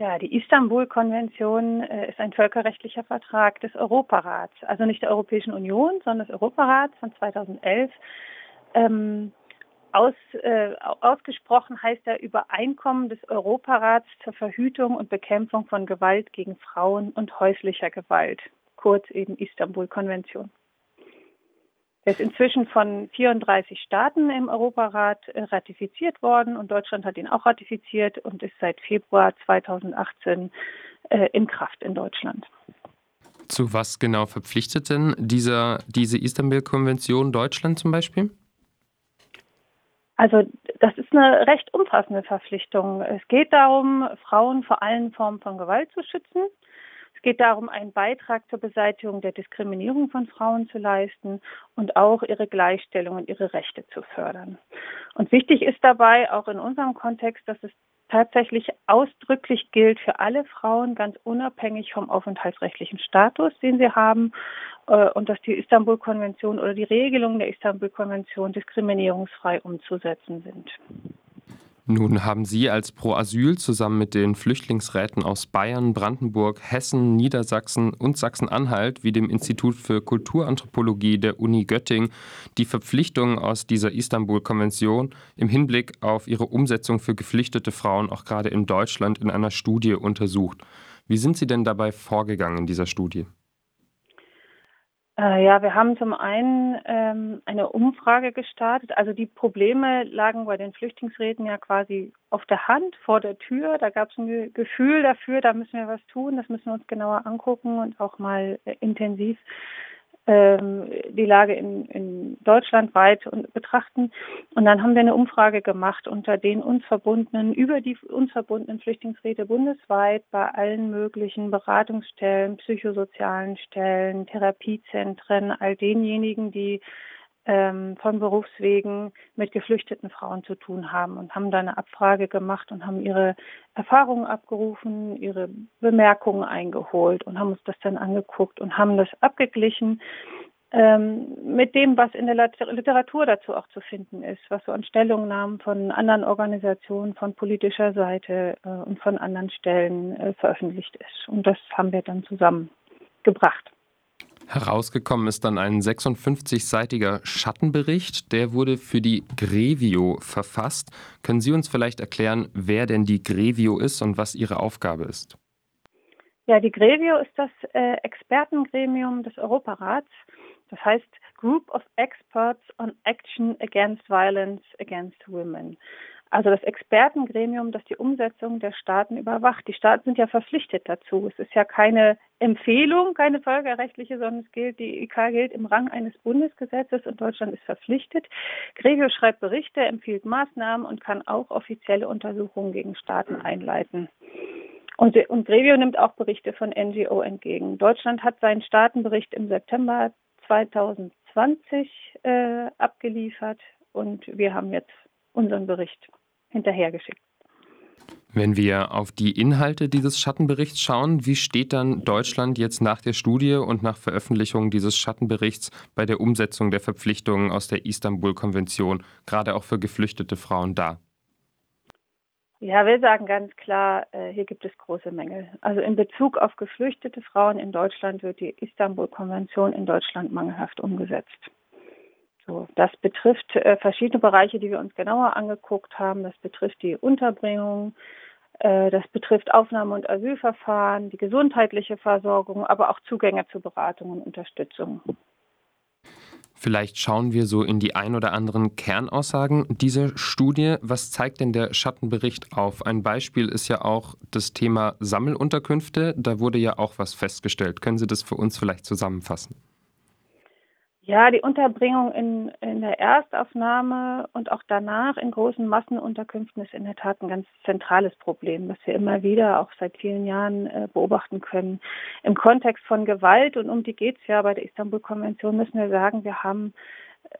Ja, die Istanbul-Konvention äh, ist ein völkerrechtlicher Vertrag des Europarats, also nicht der Europäischen Union, sondern des Europarats von 2011. Ähm, aus, äh, ausgesprochen heißt er Übereinkommen des Europarats zur Verhütung und Bekämpfung von Gewalt gegen Frauen und häuslicher Gewalt, kurz eben Istanbul-Konvention. Er ist inzwischen von 34 Staaten im Europarat äh, ratifiziert worden und Deutschland hat ihn auch ratifiziert und ist seit Februar 2018 äh, in Kraft in Deutschland. Zu was genau verpflichtet denn dieser, diese Istanbul-Konvention Deutschland zum Beispiel? Also das ist eine recht umfassende Verpflichtung. Es geht darum, Frauen vor allen Formen von Gewalt zu schützen. Es geht darum, einen Beitrag zur Beseitigung der Diskriminierung von Frauen zu leisten und auch ihre Gleichstellung und ihre Rechte zu fördern. Und wichtig ist dabei auch in unserem Kontext, dass es tatsächlich ausdrücklich gilt für alle Frauen, ganz unabhängig vom aufenthaltsrechtlichen Status, den sie haben, äh, und dass die Istanbul-Konvention oder die Regelungen der Istanbul-Konvention diskriminierungsfrei umzusetzen sind. Nun haben Sie als Pro Asyl zusammen mit den Flüchtlingsräten aus Bayern, Brandenburg, Hessen, Niedersachsen und Sachsen-Anhalt wie dem Institut für Kulturanthropologie der Uni Göttingen die Verpflichtungen aus dieser Istanbul-Konvention im Hinblick auf ihre Umsetzung für geflüchtete Frauen auch gerade in Deutschland in einer Studie untersucht. Wie sind Sie denn dabei vorgegangen in dieser Studie? Äh, ja, wir haben zum einen ähm, eine Umfrage gestartet. Also die Probleme lagen bei den Flüchtlingsräten ja quasi auf der Hand, vor der Tür. Da gab es ein Gefühl dafür, da müssen wir was tun, das müssen wir uns genauer angucken und auch mal äh, intensiv die Lage in, in Deutschland weit betrachten. Und dann haben wir eine Umfrage gemacht unter den uns verbundenen, über die uns verbundenen Flüchtlingsräte bundesweit bei allen möglichen Beratungsstellen, psychosozialen Stellen, Therapiezentren, all denjenigen, die ähm, von Berufswegen mit geflüchteten Frauen zu tun haben und haben da eine Abfrage gemacht und haben ihre Erfahrungen abgerufen, ihre Bemerkungen eingeholt und haben uns das dann angeguckt und haben das abgeglichen ähm, mit dem, was in der Literatur dazu auch zu finden ist, was so an Stellungnahmen von anderen Organisationen, von politischer Seite äh, und von anderen Stellen äh, veröffentlicht ist. Und das haben wir dann zusammengebracht. Herausgekommen ist dann ein 56-seitiger Schattenbericht. Der wurde für die Grevio verfasst. Können Sie uns vielleicht erklären, wer denn die Grevio ist und was ihre Aufgabe ist? Ja, die Grevio ist das äh, Expertengremium des Europarats. Das heißt Group of Experts on Action Against Violence Against Women also das Expertengremium, das die Umsetzung der Staaten überwacht. Die Staaten sind ja verpflichtet dazu. Es ist ja keine Empfehlung, keine völkerrechtliche, sondern es gilt, die IK gilt im Rang eines Bundesgesetzes und Deutschland ist verpflichtet. Grevio schreibt Berichte, empfiehlt Maßnahmen und kann auch offizielle Untersuchungen gegen Staaten einleiten. Und, und Grevio nimmt auch Berichte von NGO entgegen. Deutschland hat seinen Staatenbericht im September 2020 äh, abgeliefert und wir haben jetzt unseren Bericht hinterhergeschickt. Wenn wir auf die Inhalte dieses Schattenberichts schauen, wie steht dann Deutschland jetzt nach der Studie und nach Veröffentlichung dieses Schattenberichts bei der Umsetzung der Verpflichtungen aus der Istanbul-Konvention, gerade auch für geflüchtete Frauen da? Ja, wir sagen ganz klar, äh, hier gibt es große Mängel. Also in Bezug auf geflüchtete Frauen in Deutschland wird die Istanbul-Konvention in Deutschland mangelhaft umgesetzt. So, das betrifft äh, verschiedene Bereiche, die wir uns genauer angeguckt haben. Das betrifft die Unterbringung, äh, das betrifft Aufnahme- und Asylverfahren, die gesundheitliche Versorgung, aber auch Zugänge zu Beratung und Unterstützung. Vielleicht schauen wir so in die ein oder anderen Kernaussagen dieser Studie. Was zeigt denn der Schattenbericht auf? Ein Beispiel ist ja auch das Thema Sammelunterkünfte. Da wurde ja auch was festgestellt. Können Sie das für uns vielleicht zusammenfassen? Ja, die Unterbringung in, in der Erstaufnahme und auch danach in großen Massenunterkünften ist in der Tat ein ganz zentrales Problem, das wir immer wieder auch seit vielen Jahren äh, beobachten können. Im Kontext von Gewalt, und um die geht es ja bei der Istanbul-Konvention, müssen wir sagen, wir haben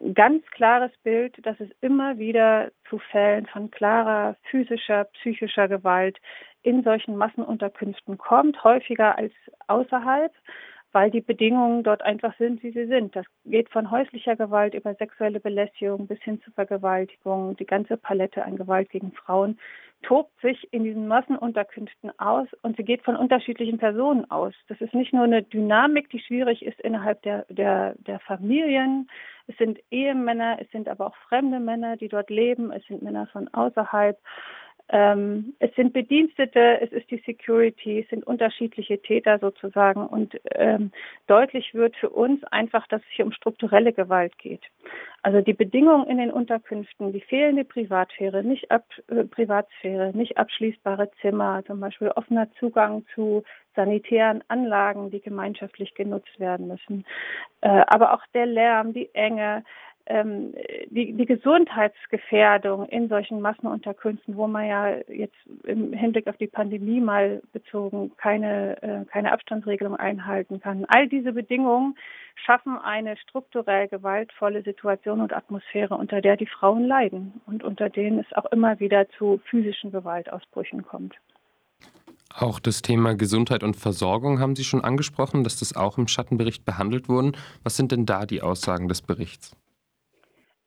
ein ganz klares Bild, dass es immer wieder zu Fällen von klarer physischer, psychischer Gewalt in solchen Massenunterkünften kommt, häufiger als außerhalb. Weil die Bedingungen dort einfach sind, wie sie sind. Das geht von häuslicher Gewalt über sexuelle Belästigung bis hin zu Vergewaltigung. Die ganze Palette an Gewalt gegen Frauen tobt sich in diesen Massenunterkünften aus und sie geht von unterschiedlichen Personen aus. Das ist nicht nur eine Dynamik, die schwierig ist innerhalb der, der, der Familien. Es sind Ehemänner, es sind aber auch fremde Männer, die dort leben. Es sind Männer von außerhalb. Ähm, es sind Bedienstete, es ist die Security, es sind unterschiedliche Täter sozusagen und ähm, deutlich wird für uns einfach, dass es hier um strukturelle Gewalt geht. Also die Bedingungen in den Unterkünften, die fehlende Privatsphäre, nicht ab, äh, Privatsphäre, nicht abschließbare Zimmer, zum Beispiel offener Zugang zu sanitären Anlagen, die gemeinschaftlich genutzt werden müssen, äh, aber auch der Lärm, die Enge, ähm, die, die Gesundheitsgefährdung in solchen Massenunterkünften, wo man ja jetzt im Hinblick auf die Pandemie mal bezogen keine, äh, keine Abstandsregelung einhalten kann. All diese Bedingungen schaffen eine strukturell gewaltvolle Situation und Atmosphäre, unter der die Frauen leiden und unter denen es auch immer wieder zu physischen Gewaltausbrüchen kommt. Auch das Thema Gesundheit und Versorgung haben Sie schon angesprochen, dass das auch im Schattenbericht behandelt wurde. Was sind denn da die Aussagen des Berichts?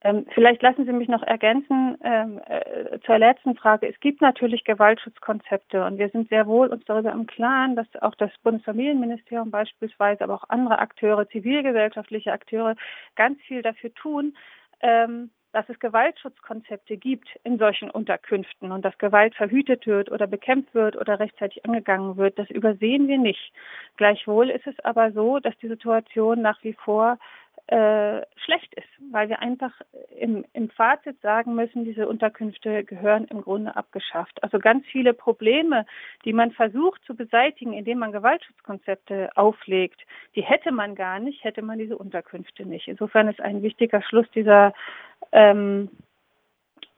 Ähm, vielleicht lassen Sie mich noch ergänzen ähm, äh, zur letzten Frage. Es gibt natürlich Gewaltschutzkonzepte und wir sind sehr wohl uns darüber im Klaren, dass auch das Bundesfamilienministerium beispielsweise, aber auch andere Akteure, zivilgesellschaftliche Akteure ganz viel dafür tun, ähm, dass es Gewaltschutzkonzepte gibt in solchen Unterkünften und dass Gewalt verhütet wird oder bekämpft wird oder rechtzeitig angegangen wird, das übersehen wir nicht. Gleichwohl ist es aber so, dass die Situation nach wie vor äh, schlecht ist, weil wir einfach im, im Fazit sagen müssen, diese Unterkünfte gehören im Grunde abgeschafft. Also ganz viele Probleme, die man versucht zu beseitigen, indem man Gewaltschutzkonzepte auflegt, die hätte man gar nicht, hätte man diese Unterkünfte nicht. Insofern ist ein wichtiger Schluss dieser ähm,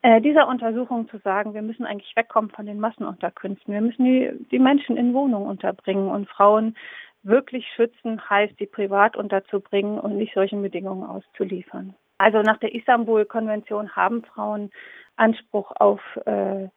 äh, dieser Untersuchung zu sagen, wir müssen eigentlich wegkommen von den Massenunterkünften. Wir müssen die, die Menschen in Wohnungen unterbringen und Frauen wirklich schützen heißt, die privat unterzubringen und nicht solchen Bedingungen auszuliefern. Also nach der Istanbul-Konvention haben Frauen Anspruch auf äh,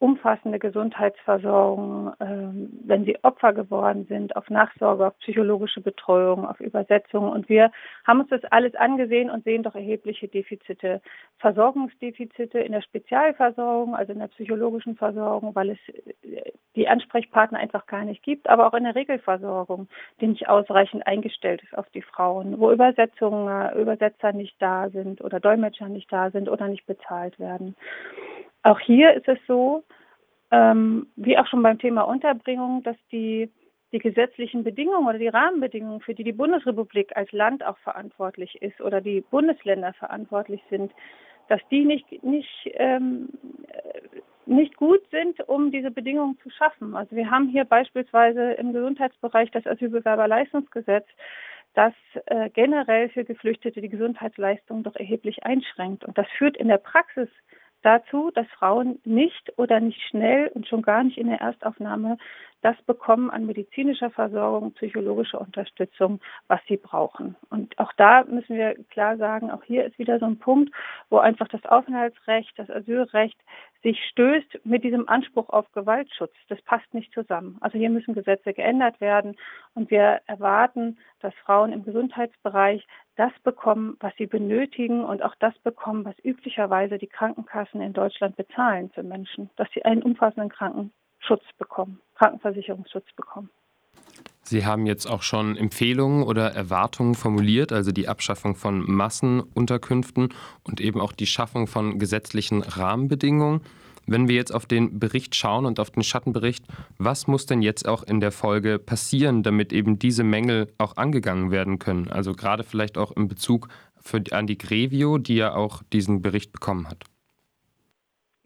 umfassende Gesundheitsversorgung, ähm, wenn sie Opfer geworden sind, auf Nachsorge, auf psychologische Betreuung, auf Übersetzung. Und wir haben uns das alles angesehen und sehen doch erhebliche Defizite. Versorgungsdefizite in der Spezialversorgung, also in der psychologischen Versorgung, weil es äh, die Ansprechpartner einfach gar nicht gibt, aber auch in der Regelversorgung, die nicht ausreichend eingestellt ist auf die Frauen, wo Übersetzungen, äh, Übersetzer nicht da sind oder Dolmetscher nicht da sind oder nicht bezahlt werden. Auch hier ist es so, ähm, wie auch schon beim Thema Unterbringung, dass die, die gesetzlichen Bedingungen oder die Rahmenbedingungen, für die die Bundesrepublik als Land auch verantwortlich ist oder die Bundesländer verantwortlich sind, dass die nicht, nicht, ähm, nicht gut sind, um diese Bedingungen zu schaffen. Also wir haben hier beispielsweise im Gesundheitsbereich das Asylbewerberleistungsgesetz, das äh, generell für Geflüchtete die Gesundheitsleistung doch erheblich einschränkt. Und das führt in der Praxis dazu, dass Frauen nicht oder nicht schnell und schon gar nicht in der Erstaufnahme das bekommen an medizinischer Versorgung, psychologischer Unterstützung, was sie brauchen. Und auch da müssen wir klar sagen, auch hier ist wieder so ein Punkt, wo einfach das Aufenthaltsrecht, das Asylrecht sich stößt mit diesem Anspruch auf Gewaltschutz. Das passt nicht zusammen. Also hier müssen Gesetze geändert werden und wir erwarten, dass Frauen im Gesundheitsbereich das bekommen, was sie benötigen und auch das bekommen, was üblicherweise die Krankenkassen in Deutschland bezahlen für Menschen, dass sie einen umfassenden Krankenschutz bekommen, Krankenversicherungsschutz bekommen. Sie haben jetzt auch schon Empfehlungen oder Erwartungen formuliert, also die Abschaffung von Massenunterkünften und eben auch die Schaffung von gesetzlichen Rahmenbedingungen. Wenn wir jetzt auf den Bericht schauen und auf den Schattenbericht, was muss denn jetzt auch in der Folge passieren, damit eben diese Mängel auch angegangen werden können? Also gerade vielleicht auch in Bezug für, an die Grevio, die ja auch diesen Bericht bekommen hat.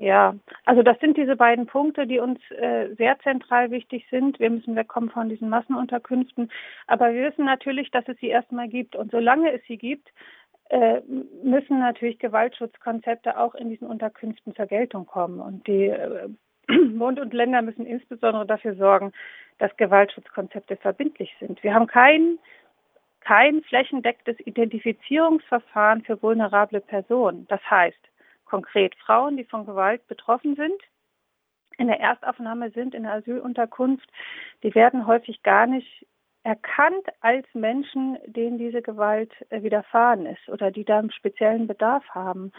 Ja, also das sind diese beiden Punkte, die uns äh, sehr zentral wichtig sind. Wir müssen wegkommen von diesen Massenunterkünften. Aber wir wissen natürlich, dass es sie erstmal gibt. Und solange es sie gibt, äh, müssen natürlich Gewaltschutzkonzepte auch in diesen Unterkünften zur Geltung kommen. Und die äh, Bund und Länder müssen insbesondere dafür sorgen, dass Gewaltschutzkonzepte verbindlich sind. Wir haben kein, kein flächendecktes Identifizierungsverfahren für vulnerable Personen. Das heißt, konkret Frauen, die von Gewalt betroffen sind, in der Erstaufnahme sind, in der Asylunterkunft, die werden häufig gar nicht erkannt als Menschen, denen diese Gewalt äh, widerfahren ist oder die da einen speziellen Bedarf haben.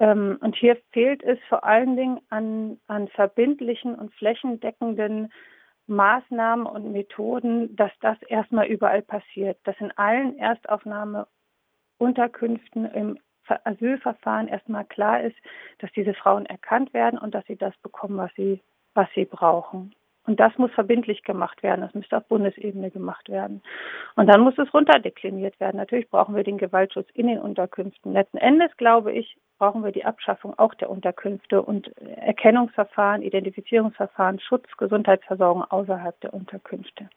Ähm, und hier fehlt es vor allen Dingen an, an verbindlichen und flächendeckenden Maßnahmen und Methoden, dass das erstmal überall passiert, dass in allen Erstaufnahmeunterkünften im Asylverfahren erstmal klar ist, dass diese Frauen erkannt werden und dass sie das bekommen, was sie, was sie brauchen. Und das muss verbindlich gemacht werden. Das müsste auf Bundesebene gemacht werden. Und dann muss es runterdekliniert werden. Natürlich brauchen wir den Gewaltschutz in den Unterkünften. Letzten Endes, glaube ich, brauchen wir die Abschaffung auch der Unterkünfte und Erkennungsverfahren, Identifizierungsverfahren, Schutz, Gesundheitsversorgung außerhalb der Unterkünfte.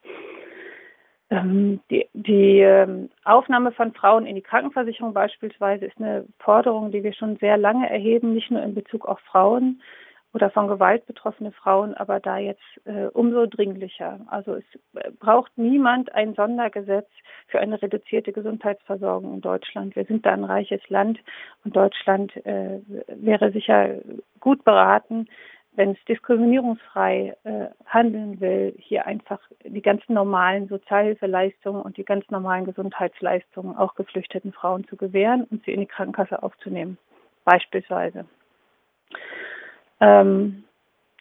Ähm, die, die ähm, Aufnahme von Frauen in die Krankenversicherung beispielsweise ist eine Forderung, die wir schon sehr lange erheben, nicht nur in Bezug auf Frauen, oder von Gewalt betroffene Frauen, aber da jetzt äh, umso dringlicher. Also es äh, braucht niemand ein Sondergesetz für eine reduzierte Gesundheitsversorgung in Deutschland. Wir sind da ein reiches Land und Deutschland äh, wäre sicher gut beraten, wenn es diskriminierungsfrei äh, handeln will, hier einfach die ganz normalen Sozialhilfeleistungen und die ganz normalen Gesundheitsleistungen auch geflüchteten Frauen zu gewähren und sie in die Krankenkasse aufzunehmen, beispielsweise. Ähm,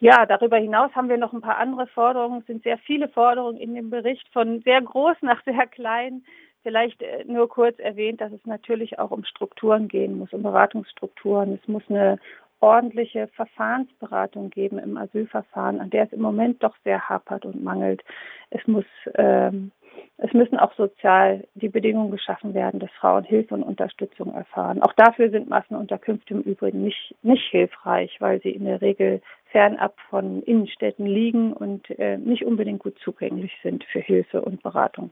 ja, darüber hinaus haben wir noch ein paar andere Forderungen. Es sind sehr viele Forderungen in dem Bericht, von sehr groß nach sehr klein. Vielleicht äh, nur kurz erwähnt, dass es natürlich auch um Strukturen gehen muss, um Beratungsstrukturen. Es muss eine ordentliche Verfahrensberatung geben im Asylverfahren, an der es im Moment doch sehr hapert und mangelt. Es muss ähm, es müssen auch sozial die Bedingungen geschaffen werden, dass Frauen Hilfe und Unterstützung erfahren. Auch dafür sind Massenunterkünfte im Übrigen nicht, nicht hilfreich, weil sie in der Regel fernab von Innenstädten liegen und äh, nicht unbedingt gut zugänglich sind für Hilfe und Beratung.